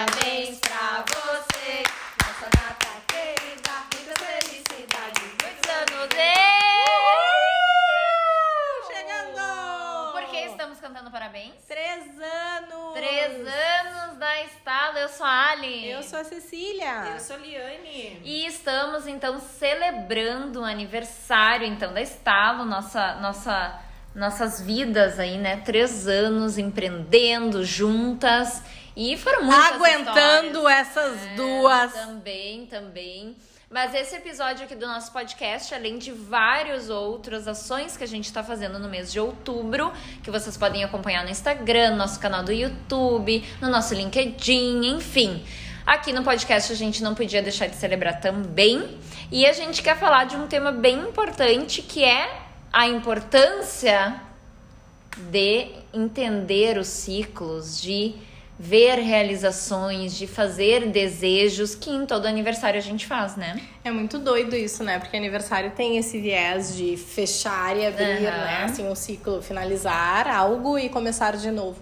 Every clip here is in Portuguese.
Parabéns pra você, nossa data querida, muita felicidade, muitos anos de... Chegando! Por que estamos cantando parabéns? Três anos! Três anos da Estalo, eu sou a Ali. Eu sou a Cecília. Eu sou a Liane. E estamos então celebrando o aniversário então da Estalo, nossa nossa nossas vidas aí, né? Três anos empreendendo juntas e foram muitas Aguentando histórias. essas É, duas. Também, também. Mas esse episódio aqui do nosso podcast, além de várias outras ações que a gente está fazendo no mês de outubro, que vocês podem acompanhar no Instagram, no nosso canal do YouTube, no nosso LinkedIn, enfim. Aqui no podcast a gente não podia deixar de celebrar também. E a gente quer falar de um tema bem importante que é a importância de entender os ciclos, de ver realizações, de fazer desejos que em todo aniversário a gente faz, né? É muito doido isso, né? Porque aniversário tem esse viés de fechar e abrir, Aham. né? Assim, um ciclo, finalizar algo e começar de novo.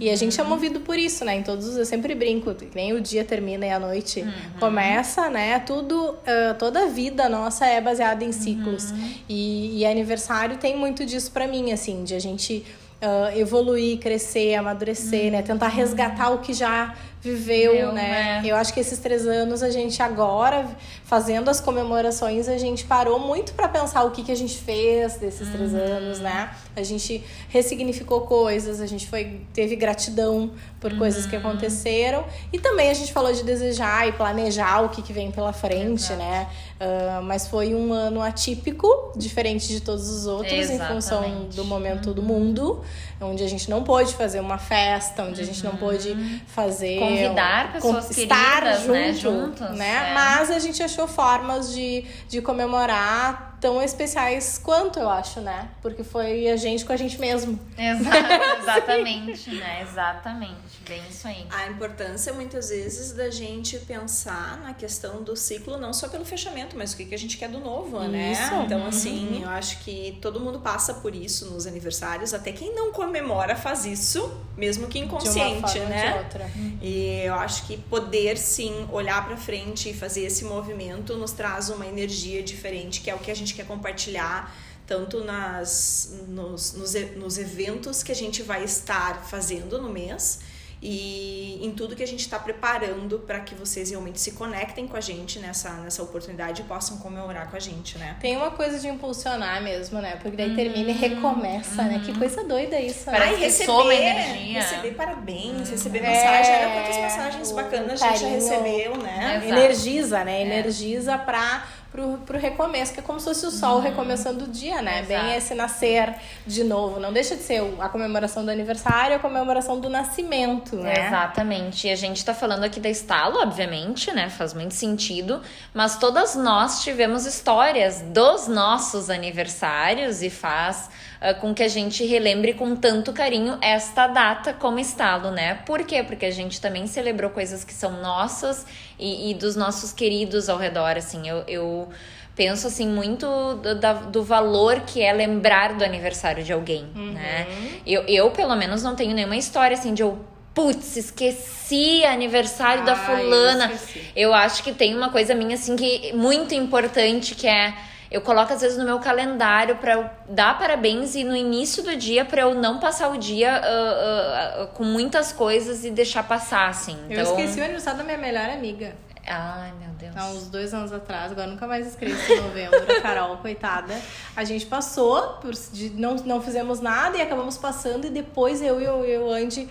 E a gente é movido por isso, né? Em todos os... Eu sempre brinco, nem o dia termina e a noite começa, né? Tudo, ah, toda a vida nossa é baseada em ciclos. E, e aniversário tem muito disso pra mim, assim, de a gente... ah, evoluir, crescer, amadurecer, né? Tentar resgatar o que já viveu, Viveu, né? é. Eu acho que esses três anos a gente agora, fazendo as comemorações, a gente parou muito pra pensar o que, que a gente fez desses três anos, né? A gente ressignificou coisas, a gente foi teve gratidão por coisas que aconteceram e também a gente falou de desejar e planejar o que, que vem pela frente, né? Ah, mas foi um ano atípico, diferente de todos os outros, em função Exatamente. do momento do mundo, onde a gente não pôde fazer uma festa, onde a gente não pôde fazer Convidar pessoas estar queridas, junto, né, juntas, né? é. Mas a gente achou formas de, de comemorar tão especiais quanto, eu acho, né? Porque foi a gente com a gente mesmo. Exa- exatamente, né? Exatamente. Bem isso aí. A importância, muitas vezes, da gente pensar na questão do ciclo, não só pelo fechamento, mas o que, que a gente quer do novo, né? Isso. Então, assim, eu acho que todo mundo passa por isso nos aniversários. Até quem não comemora faz isso, mesmo que de uma inconsciente, né? de outra. E eu acho que poder sim olhar pra frente e fazer esse movimento nos traz uma energia diferente, que é o que a gente quer compartilhar tanto nas nos, nos, nos eventos que a gente vai estar fazendo no mês e em tudo que a gente está preparando para que vocês realmente se conectem com a gente nessa, nessa oportunidade e possam comemorar com a gente, né? Tem uma coisa de impulsionar mesmo, né? Porque daí termina e recomeça, né? Que coisa doida isso, né? Soma energia. receber parabéns, receber É, mensagem. Olha quantas mensagens o bacanas a gente já recebeu, né? Exato. Energiza, né? Energiza pra, pro, pro recomeço, que é como se fosse o sol recomeçando o dia, né? Exato. Bem esse nascer de novo. Não deixa de ser a comemoração do aniversário, a comemoração do nascimento, né? Exatamente. E a gente tá falando aqui da Estalo, obviamente, né? Faz muito sentido. Mas todas nós tivemos histórias dos nossos aniversários e faz ah, com que a gente relembre com tanto carinho esta data como Estalo, né? Por quê? Porque a gente também celebrou coisas que são nossas e, e dos nossos queridos ao redor, assim. Eu. eu penso assim muito do, da- do valor que é lembrar do aniversário de alguém, né? Eu, eu, pelo menos, não tenho nenhuma história assim de eu, putz, esqueci aniversário da Ah, eu fulana. esqueci. Eu acho que tem uma coisa minha assim que muito importante que é eu coloco às vezes no meu calendário eu dar parabéns e no início do dia pra eu não passar o dia ah, ah, ah, com muitas coisas e deixar passar assim. Então, Eu esqueci o aniversário da minha melhor amiga. Ai, meu Deus. Há uns dois anos atrás, agora nunca mais esqueço, em novembro, a Carol, coitada. A gente passou, por, de, não, não fizemos nada e acabamos passando, e depois eu e o eu, Andy.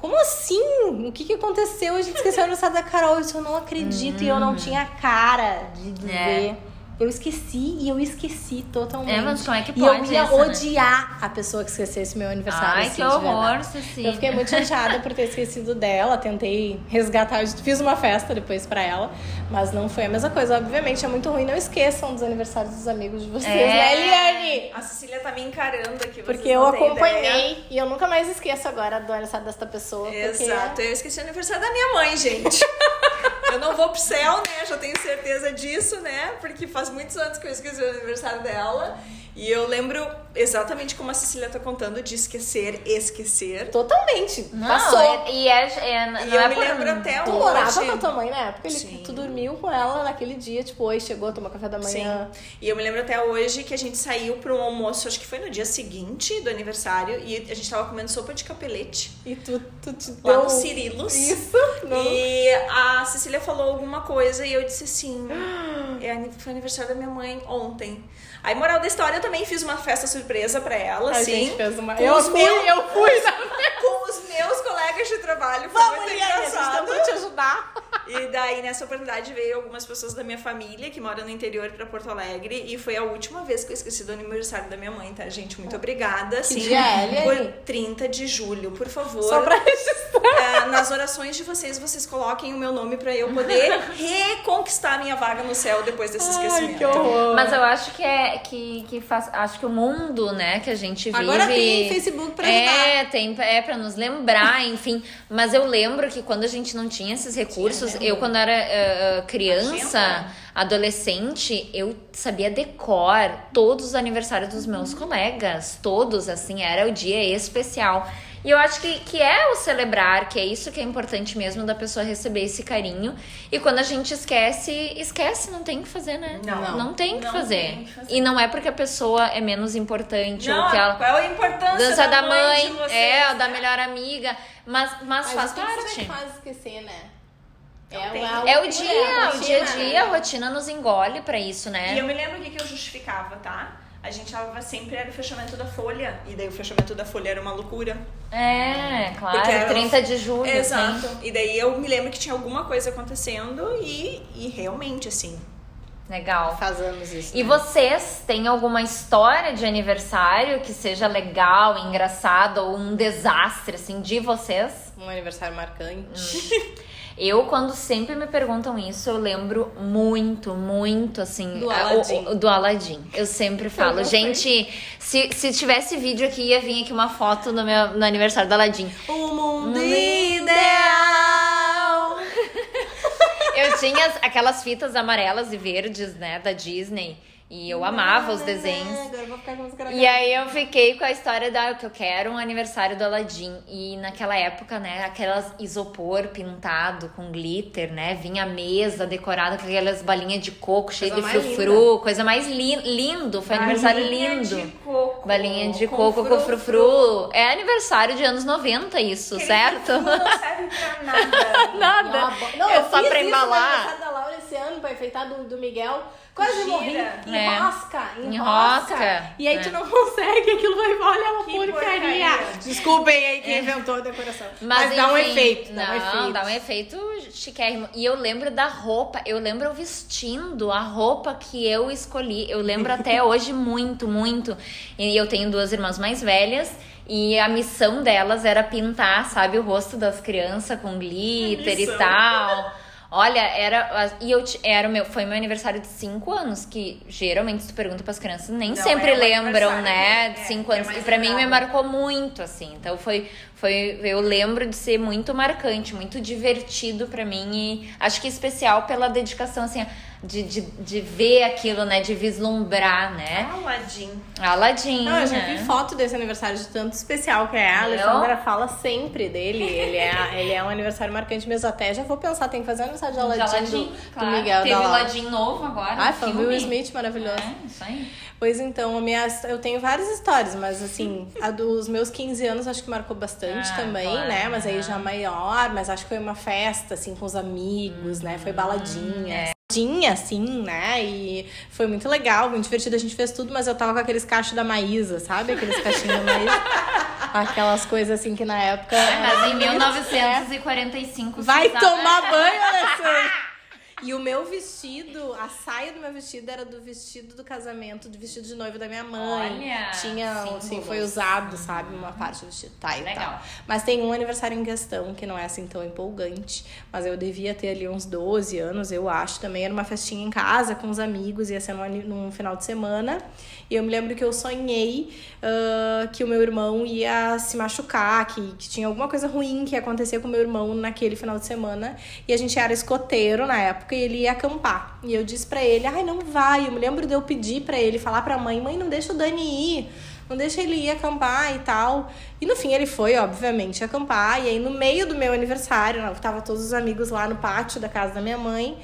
Como assim? O que, que aconteceu? A gente esqueceu o aniversário da Carol. Eu disse, eu não acredito, e eu não tinha cara de dizer. É. Eu esqueci e eu esqueci totalmente. É, mas como é que e pode eu ia isso, né? odiar a pessoa que esquecesse meu aniversário. Ai, assim, que horror. Ceci. Eu fiquei muito chateada por ter esquecido dela, tentei resgatar, fiz uma festa depois pra ela, mas não foi a mesma coisa. Obviamente é muito ruim, não esqueçam dos aniversários dos amigos de vocês, É. né, Eliane? A Cecília tá me encarando aqui. vocês Porque eu acompanhei ideia. e eu nunca mais esqueço agora do aniversário desta pessoa. Exato, Porque... eu esqueci o aniversário da minha mãe, gente. eu não vou pro céu, né? Já tenho certeza disso, né? Porque faz muitos anos que eu esqueci o aniversário dela. E eu lembro exatamente como a Cecília tá contando de esquecer, esquecer. Totalmente. Não, Passou. é- e é, é, não E eu é me lembro até Tu hoje. morava com a tua mãe na época? Ele, tu dormiu com ela naquele dia, tipo, oi, chegou, tomou café da manhã. Sim. E eu me lembro até hoje que a gente saiu para um almoço, acho que foi no dia seguinte do aniversário, e a gente tava comendo sopa de capelete E tu, tu te lá deu... no Cirilos. Isso. Não. E a Cecília falou alguma coisa e eu disse assim: é, foi aniversário da minha mãe ontem. Aí, moral da história, eu também fiz uma festa surpresa pra ela, A gente fez uma... Eu fui, meus- eu fui. Com os meus colegas de trabalho. Foi Vamos, muito Liane, engraçado. tentou te ajudar. E daí, nessa oportunidade, veio algumas pessoas da minha família que moram no interior pra Porto Alegre. E foi a última vez que eu esqueci do aniversário da minha mãe, tá, gente? Muito obrigada. Sim, dia é? Por 30 de julho, por favor. Só pra registrar. É, nas orações de vocês, vocês coloquem o meu nome pra eu poder reconquistar a minha vaga no céu depois desse Ai, esquecimento. que horror. Mas eu acho que é que, que faz. Acho que o mundo, né, que a gente vive. Agora tem Facebook pra É, tem é para nos lembrar, enfim. Mas eu lembro que quando a gente não tinha esses recursos, eu quando era eh, criança, adolescente, eu sabia decor todos os aniversários dos meus colegas, todos assim, era o dia especial. E eu acho que, que é o celebrar, que é isso que é importante mesmo da pessoa receber esse carinho. E quando a gente esquece, esquece, não tem o que fazer, né? Não. não tem o que Não fazer. tem que fazer. E não é porque a pessoa é menos importante ou Não, que ela qual é a importância dança da mãe, de vocês, é, ou da né? melhor amiga, mas, mas, Mas faz parte. que faz esquecer, né? É, tem. É o loucura, dia, a o dia a rotina, dia, a né? rotina nos engole pra isso, né? E eu me lembro o que, que eu justificava, tá? A gente tava sempre era o fechamento da folha. E daí o fechamento da folha era uma loucura. É, Porque claro, era- 30 de julho, Exato. assim. E daí eu me lembro que tinha alguma coisa acontecendo e, e realmente, assim. Legal. Faz anos isso. E né? vocês têm alguma história de aniversário que seja legal, engraçado ou um desastre, assim, de vocês? Um aniversário marcante. Eu, quando sempre me perguntam isso, eu lembro muito, muito, assim... Do Aladdin. o- o- do Aladdin. Eu sempre falo, gente, se, se tivesse vídeo aqui, ia vir aqui uma foto no, meu, no aniversário do Aladdin. O mundo Mundo ideal. Eu tinha as- aquelas fitas amarelas e verdes, né, da Disney. E eu amava os desenhos. Agora vou ficar com os E aí eu fiquei com a história da que eu quero um aniversário do Aladdin. E naquela época, né, aquelas isopor pintado com glitter, né? Vinha a mesa decorada com aquelas balinhas de coco cheio de frufru, coisa mais li lindo, foi aniversário Balinha lindo. de coco. Balinha de Com coco com frufru. frufru. É aniversário de anos 90 isso, Aquele certo? frufru Não serve pra nada. Nada. Não, é eu só pra isso embalar. no aniversário da Laura esse ano pra enfeitar do, do Miguel. Quase Gira. morri. É. Enrosca, enrosca. Enrosca. E aí É. tu não consegue, aquilo vai olha uma Que porcaria. porcaria. Desculpem aí quem inventou a decoração. Mas, Mas, dá um efeito, dá um não, efeito. dá um efeito chiquérrimo. E eu lembro da roupa, eu lembro eu vestindo a roupa que eu escolhi. Eu lembro até hoje muito, muito. E eu tenho duas irmãs mais velhas. E a missão delas era pintar, sabe, o rosto das crianças com glitter e tal. Olha, era. E eu era o meu, foi meu aniversário de 5 anos, que geralmente se tu pergunta pras crianças, nem Não, sempre é lembram, né? é, De 5 é anos. mais e pra mim me marcou muito, assim. Então foi, foi. Eu lembro de ser muito marcante, muito divertido pra mim. E acho que especial pela dedicação, assim, de, de, de ver aquilo, né? De vislumbrar, né? Aladdin. Aladdin. Não, eu já né? vi foto desse aniversário de tanto especial que é. A? Alessandra fala sempre dele. Ele é, ele é um aniversário marcante mesmo. Até já vou pensar, tem que fazer aniversário de Aladdin, De Aladdin, do, claro. do Miguel Teve o. Aladdin novo agora. Ai, no foi o. Will Smith maravilhoso. É, isso aí. Pois então, a minha, eu tenho várias histórias, mas assim, a dos meus 15 anos acho que marcou bastante Ah, também, claro. né? Mas aí já maior, mas acho que foi uma festa, assim, com os amigos, né? Foi baladinha. é. Baladinha, assim, né? E foi muito legal, muito divertido. A gente fez tudo, mas eu tava com aqueles cachos da Maísa, sabe? Aqueles cachinhos da Maísa. Aquelas coisas assim que na época. Mas em era muito 1945 Vai tomar banho, Alessandra! E o meu vestido, a saia do meu vestido era do vestido do casamento, do vestido de noiva da minha mãe. Olha, Tinha, assim, símbolos. foi usado, sabe? Uma parte do vestido. Tá, e Legal. tal. Mas tem um aniversário em questão que não é assim tão empolgante. Mas eu devia ter ali uns 12 anos, eu acho. Também era uma festinha em casa com os amigos, ia ser num, num final de semana. E eu me lembro que eu sonhei ah, que o meu irmão ia se machucar, que, que tinha alguma coisa ruim que ia acontecer com o meu irmão naquele final de semana. E a gente era escoteiro na época. Época e ele ia acampar. E eu disse para ele: "Ai, não vai". Eu me lembro de eu pedir para ele falar para a mãe: "Mãe, não deixa o Dani ir" não deixa ele ir acampar e tal. E no fim ele foi, obviamente, acampar. E aí no meio do meu aniversário, tava todos os amigos lá no pátio da casa da minha mãe.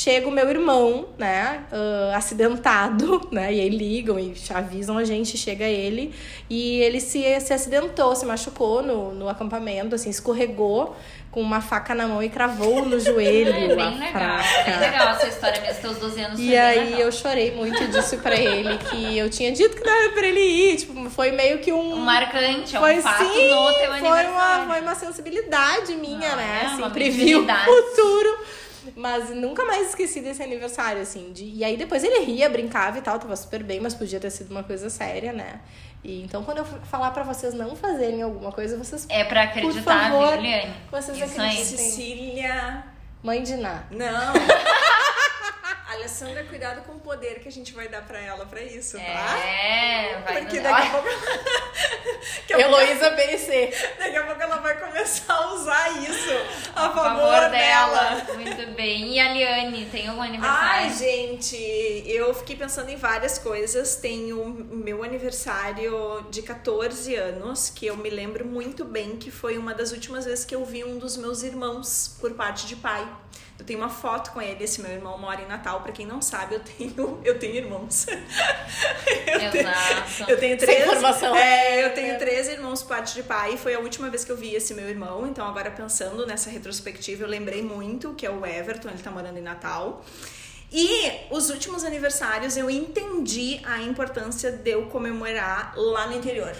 Chega o meu irmão, né, uh, acidentado, né, e aí ligam e avisam a gente, chega ele, e ele se, se acidentou, se machucou no, no acampamento, assim, escorregou, com uma faca na mão e cravou no joelho. É bem legal. Bem legal essa história mesmo, teus 12 anos. E aí legal. eu chorei muito disso pra ele, que eu tinha dito que era pra ele ir. Tipo, foi meio que um. Um marcante, foi, um fato sim, no teu foi uma, foi uma sensibilidade minha, né? É, assim, previu o futuro. Mas nunca mais esqueci desse aniversário, assim. De... E aí depois ele ria, brincava e tal, tava super bem, mas podia ter sido uma coisa séria, né? E então quando eu falar para vocês não fazerem alguma coisa, vocês É para acreditar, por favor, Juliane. Vocês Isso acreditem. Cecília. Mãe de Ná. Não. Alessandra, cuidado com o poder que a gente vai dar pra ela pra isso, tá? É, vai Porque daqui a pouco. Heloísa PNC. Daqui a pouco ela vai começar a usar isso a, a favor, favor dela. dela. Muito bem. E a Liane, tem algum aniversário? Ai, gente, eu fiquei pensando em várias coisas. Tem o meu aniversário de 14 anos, que eu me lembro muito bem que foi uma das últimas vezes que eu vi um dos meus irmãos por parte de pai. Eu tenho uma foto com ele, esse meu irmão mora em Natal. Pra quem não sabe, eu tenho, eu tenho irmãos. eu, Exato. tenho, eu tenho três. Informação. É, eu tenho três irmãos por parte de pai. Foi a última vez que eu vi esse meu irmão. Então, agora pensando nessa retrospectiva, eu lembrei muito que é o Everton, ele tá morando em Natal. E os últimos aniversários eu entendi a importância de eu comemorar lá no interior.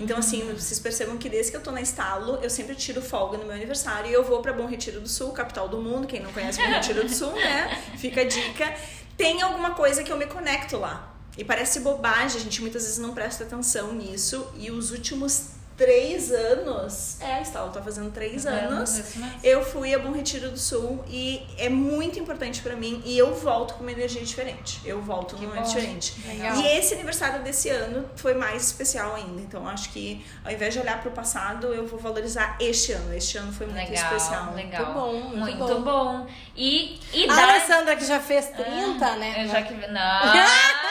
Então, assim, vocês percebam que desde que eu tô na estalo, eu sempre tiro folga no meu aniversário e eu vou para Bom Retiro do Sul, capital do mundo. Quem não conhece Bom Retiro do Sul, né? Fica a dica. Tem alguma coisa que eu me conecto lá. E parece bobagem, a gente muitas vezes não presta atenção nisso. E os últimos três anos, é, Estalo tá fazendo três é, anos, eu fui a Bom Retiro do Sul e é muito importante para mim e eu volto com uma energia diferente. Eu volto num momento diferente. Legal. E esse aniversário desse ano foi mais especial ainda. Então acho que ao invés de olhar para o passado, eu vou valorizar este ano. Este ano foi muito legal, especial. Legal. Muito bom, muito, muito bom. bom. E, e a da... Alessandra que já fez 30, ah, né? Eu já que não.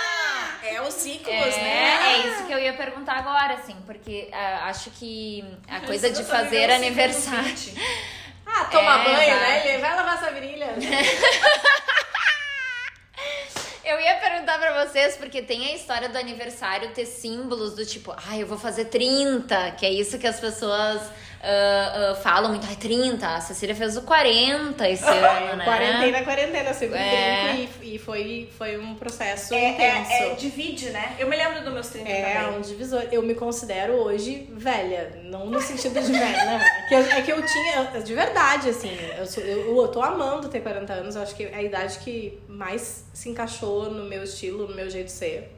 É os ciclos, é, né? É isso que eu ia perguntar agora, assim, porque uh, acho que a coisa de fazer aniversário. Ah, toma é, banho, né? Ele vai lavar essa virilha. Eu ia perguntar pra vocês, porque tem a história do aniversário ter símbolos do tipo, ah, eu vou fazer 30, que é isso que as pessoas uh, uh, falam muito, ai, 30, a Cecília fez o 40 esse ano, né? Quarentena, quarentena, sempre é. e, e foi, foi um processo é, intenso. É, é, divide, né? Eu me lembro dos meus 30 é, também. É, um divisor. Eu me considero hoje velha, não no sentido de velha, né? Que eu, é que eu tinha, de verdade, assim, eu, sou, eu, eu tô amando ter 40 anos, eu acho que é a idade que mais se encaixou no meu estilo, no meu jeito de ser.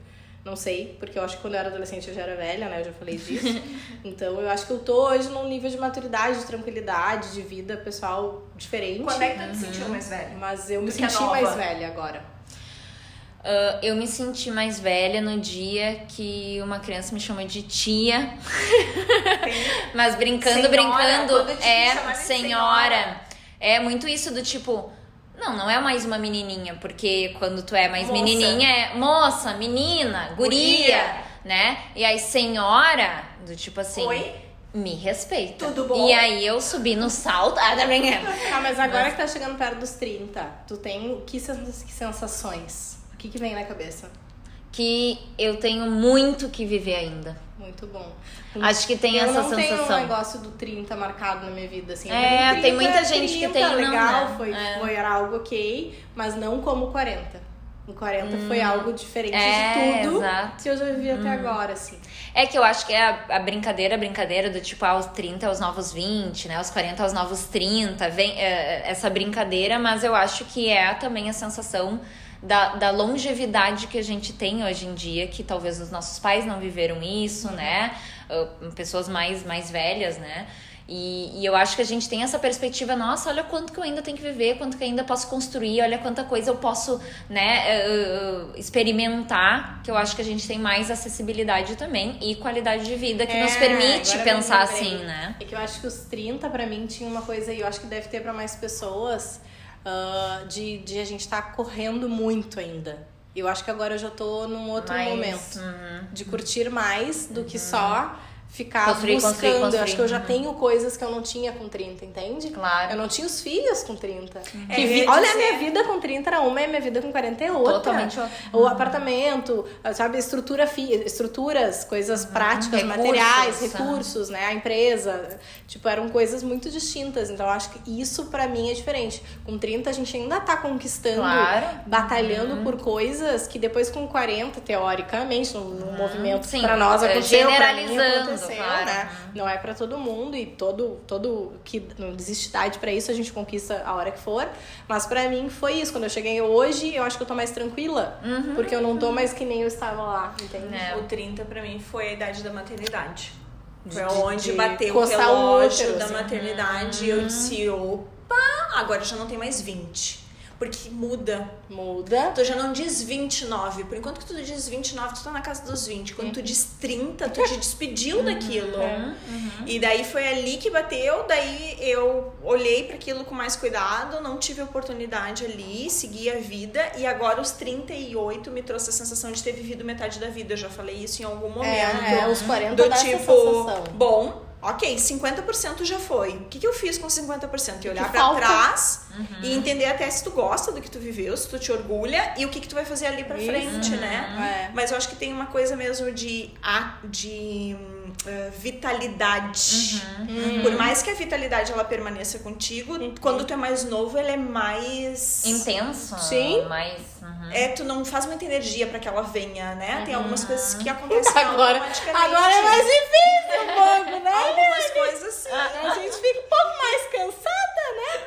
Não sei, porque eu acho que quando eu era adolescente eu já era velha, né? Eu já falei disso. então eu acho que eu tô hoje num nível de maturidade, de tranquilidade, de vida pessoal diferente. Quando é que tu uhum. te sentiu mais velha? Mas eu me senti mais velha agora. Uh, eu me senti mais velha no dia que uma criança me chamou de tia. Mas brincando, senhora, brincando, é senhora. senhora. É muito isso do tipo, não, não é mais uma menininha, porque quando tu é mais moça. menininha é moça, menina, guria, guria, né? E aí senhora, do tipo assim. Oi? Me respeita. Tudo bom? E aí eu subi no salto. Ah, também é. Ah, mas agora mas... que tá chegando perto dos 30, tu tem que sensações? O que, que vem na cabeça? Que eu tenho muito que viver ainda. Muito bom. Acho que tem eu essa não sensação. tenho um negócio do 30 marcado na minha vida, assim. É, 30, tem muita gente 30, que tem legal, não, foi, é. foi era algo ok, mas não como 40. O 40 hum, foi algo diferente é, de tudo exato. que eu já vivi hum. até agora, assim. É que eu acho que é a, a brincadeira, a brincadeira do tipo, aos 30 aos novos 20, né? Aos 40 aos novos 30, vem é, essa brincadeira, mas eu acho que é também a sensação da, da longevidade que a gente tem hoje em dia, que talvez os nossos pais não viveram isso, uhum. né? Uh, pessoas mais, mais velhas, né? E, e, eu acho que a gente tem essa perspectiva, nossa, olha quanto que eu ainda tenho que viver, quanto que eu ainda posso construir, olha quanta coisa eu posso, né, uh, experimentar, que eu acho que a gente tem mais acessibilidade também e qualidade de vida que é, nos permite pensar assim, né? É que eu acho que os 30 para mim tinha uma coisa e eu acho que deve ter para mais pessoas uh, de, de a gente estar tá correndo muito ainda. Eu acho que agora eu já tô num outro mais, momento uhum. de curtir mais do que uhum. só ficar construir, buscando. Construir, construir. Acho que eu já uhum. tenho coisas que eu não tinha com 30, entende? Claro. Eu não tinha os filhos com 30. É, que vi... Olha, a minha vida com 30 era uma e a minha vida com 40 é outra. Totalmente O apartamento, sabe, estrutura fi... estruturas, coisas uhum. práticas, recursos, materiais, recursos, né? A empresa. Tipo, eram coisas muito distintas. Então, acho que isso para mim é diferente. Com 30, a gente ainda tá conquistando, claro. batalhando uhum. por coisas que depois com 40, teoricamente, no, no uhum. movimento para nós é, aconteceu. Generalizando aconteceu, claro. né? Não é para todo mundo e todo todo que não existe idade para isso, a gente conquista a hora que for. Mas para mim foi isso. Quando eu cheguei hoje, eu acho que eu tô mais tranquila, uhum. porque eu não tô mais que nem eu estava lá, entende? É. O 30 para mim foi a idade da maternidade. Foi onde bateu o relógio útero, da assim. maternidade e eu disse, opa, agora já não tem mais 20. Porque muda. Muda. Tu já não diz 29. Por enquanto que tu diz 29, tu tá na casa dos 20. Quando tu diz 30, tu te despediu uhum. daquilo. Uhum. E daí foi ali que bateu. Daí eu olhei para aquilo com mais cuidado, não tive oportunidade ali, segui a vida. E agora os 38 me trouxe a sensação de ter vivido metade da vida. Eu já falei isso em algum é, momento. É, é os 40 do tipo, bom, ok, 50% já foi. O que, que eu fiz com 50%? E olhar para trás uhum. e entender até se tu gosta do que tu viveu, se tu te orgulha e o que, que tu vai fazer ali pra Isso. frente, né? É. Mas eu acho que tem uma coisa mesmo de, de uh, vitalidade. Uhum. Por mais que a vitalidade ela permaneça contigo, uhum. quando tu é mais novo, ela é mais intenso. Sim. Mais. Uhum. É, tu não faz muita energia para que ela venha, né? Tem algumas coisas que acontecem agora. Agora é mais difícil um pouco, né? Algumas coisas sim. A gente fica um pouco mais cansada, né.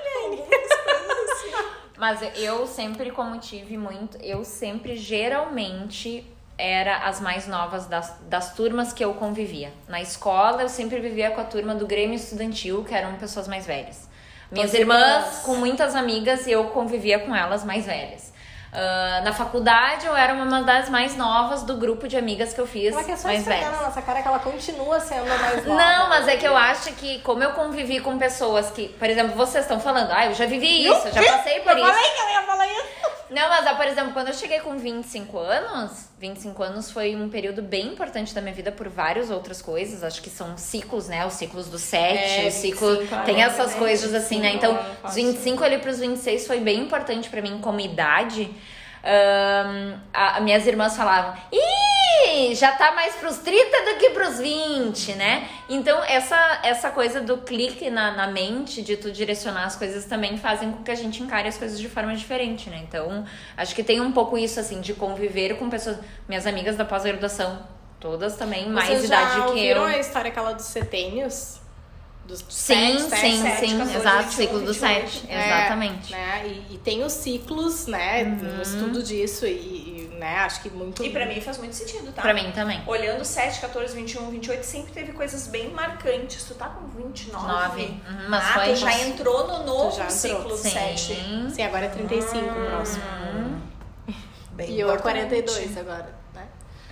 Mas eu sempre, como tive muito, eu sempre geralmente era as mais novas das, das turmas que eu convivia. Na escola, eu sempre vivia com a turma do Grêmio Estudantil, que eram pessoas mais velhas. Minhas irmãs, com muitas amigas, eu convivia com elas mais velhas. Uh, na faculdade eu era uma das mais novas do grupo de amigas que eu fiz. Mas que é só mais velhas. na nossa cara que ela continua sendo a mais nova. Não, mas é que eu acho que, como eu convivi com pessoas que, por exemplo, vocês estão falando, ah, eu já vivi isso, eu já passei por eu isso. Eu falei que ela ia falar isso. Não, mas, por exemplo, quando eu cheguei com 25 anos, 25 anos foi um período bem importante da minha vida por várias outras coisas. Acho que são ciclos, né? Os ciclos do 7, é, o ciclo. 25, tem essas coisas assim, né? Então, os 25 ali pros 26 foi bem importante para mim como idade um, a, minhas irmãs falavam, ih, já tá mais pros 30 do que pros 20, né? Então, essa, essa coisa do clique na, na mente, de tu direcionar as coisas, também fazem com que a gente encare as coisas de forma diferente, né? Então, acho que tem um pouco isso, assim, de conviver com pessoas. Minhas amigas da pós-graduação, todas também mais Vocês idade já que eu. a história aquela dos setênios? Dos sim, sete, sim, sete, sim, 14, exato, 21, ciclo do 7, é, exatamente. Né? E, e, tem os ciclos, né, uhum. no estudo disso, e, e, né, acho que muito... E pra mim faz muito sentido, tá? Pra mim também. Olhando 7, 14, 21, 28, sempre teve coisas bem marcantes. Tu tá com 29? 9. Uhum, mas ah, foi... tu já entrou no novo ciclo do 7. Sim, agora é 35 o hum. próximo. Bem e eu é 42 agora?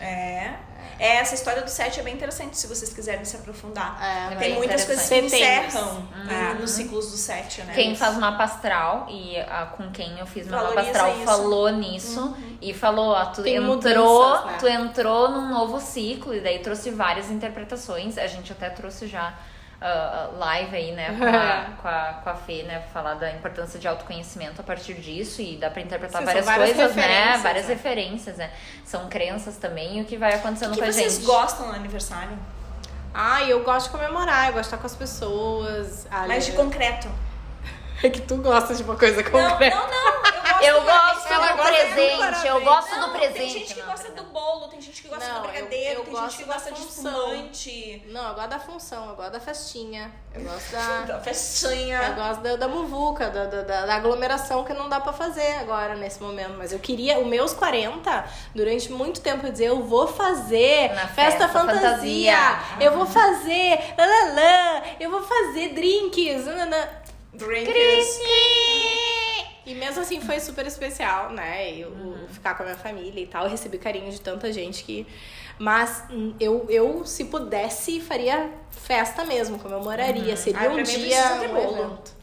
É... É, essa história do set é bem interessante, se vocês quiserem se aprofundar. É, Tem muitas coisas que encerram uhum. nos ciclos do set, né? Quem faz mapa astral e a, com quem eu fiz meu mapa astral isso. falou nisso uhum. e falou, ó, tu Tem entrou, mudanças, né? tu entrou num novo ciclo e daí trouxe várias interpretações. A gente até trouxe já uh, live aí, né, com a, com, a, com a Fê, né, falar da importância de autoconhecimento a partir disso e dá pra interpretar Sim, várias, várias, coisas, né, várias né? referências, né, são crenças também e o que vai acontecendo que com a gente. vocês gostam no aniversário? Ah, eu gosto de comemorar, eu gosto de estar com as pessoas. Mas de concreto. É que tu gosta de uma coisa concreta. Não, não, não. Eu gosto, eu gosto do do presente, eu gosto Não, do presente. Tem gente que não, gosta do bolo, tem gente que gosta Não, do eu- brigadeiro, eu tem gente que gosta de espumante, Não, eu gosto da função, eu gosto da festinha. Eu gosto da. da festinha. Eu gosto da, da muvuca, da, da, da- da aglomeração que não dá pra fazer agora, nesse momento. Mas eu queria, os meus 40, durante muito tempo, eu dizer, eu vou fazer Na festa, festa fantasia, fantasia. eu vou fazer lalala, eu vou fazer drinks, nananã. Drinks. E mesmo assim foi super especial, né? Eu ficar com a minha família e tal. Eu recebi carinho de tanta gente que. Mas hum, eu, eu, se pudesse, faria festa mesmo, comemoraria. Seria Ah, um dia. ter um bolo. evento.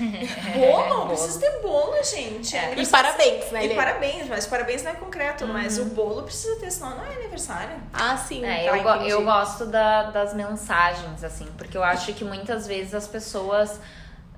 Bolo, precisa ter bolo, gente. É. E parabéns, né, E Helene? parabéns, mas parabéns não é concreto, mas o bolo precisa ter, senão não é aniversário. Ah, sim. É, tá, eu, entendi. eu gosto da- das mensagens, assim, porque eu acho que muitas vezes as pessoas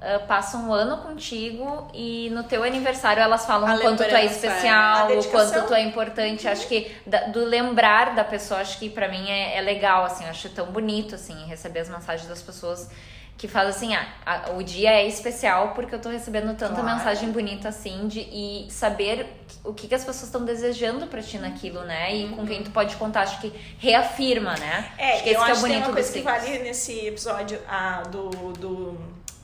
ah, passam um ano contigo e no teu aniversário elas falam A o quanto tu é é. especial, o quanto tu é importante. Acho que da- do lembrar da pessoa, acho que pra mim é, é legal, assim, acho tão bonito, assim, receber as mensagens das pessoas que falam assim, ah, a- o dia é especial porque eu tô recebendo tanta Claro. mensagem bonita assim de, e saber o que, que as pessoas estão desejando pra ti naquilo, né? E com quem tu pode contar, acho que reafirma, né? É, acho que eu esse que é acho o que tem bonito uma coisa que vale nesse episódio ah, do, do,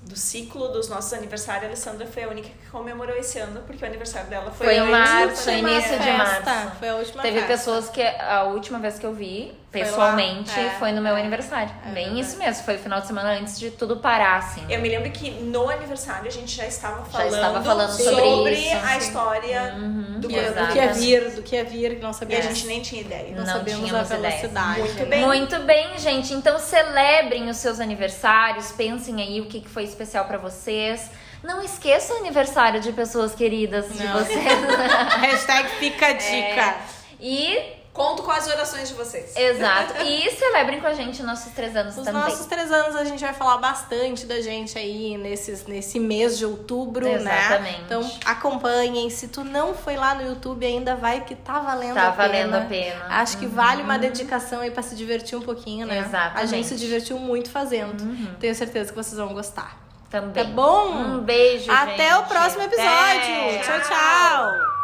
do ciclo dos nossos aniversários. A Alessandra foi a única que comemorou esse ano, porque o aniversário dela foi, Foi em março, início de março. Foi a última Teve festa. pessoas que a última vez que eu vi, Foi lá, pessoalmente, é, foi no meu é, aniversário. é Bem isso mesmo, foi o final de semana antes de tudo parar, assim. Eu me lembro que no aniversário a gente já estava Já falando, estava falando sobre isso, a sim. história Uhum, do, Do que, do do que ia exatamente. vir, do que ia vir, que não E sabia. a gente nem tinha ideia. não, Não sabíamos a velocidade. Muito bem. Muito bem, gente. Então celebrem os seus aniversários, pensem aí o que foi especial pra vocês. Não esqueça o aniversário de pessoas queridas de Não. vocês. Hashtag fica a dica. É. E, Conto com as orações de vocês. exato. E celebrem com a gente nossos três anos Os também. nossos três anos a gente vai falar bastante da gente aí nesses, nesse mês de outubro, Exatamente. né? Então acompanhem. Se tu não foi lá no YouTube ainda, vai que tá valendo Tá a pena. valendo a pena. Uhum. Acho que vale uma dedicação aí pra se divertir um pouquinho, né? Exatamente. A gente se divertiu muito fazendo. Tenho certeza que vocês vão gostar. Também. Tá bom? Um beijo, Até gente. o próximo episódio. Até. tchau. tchau.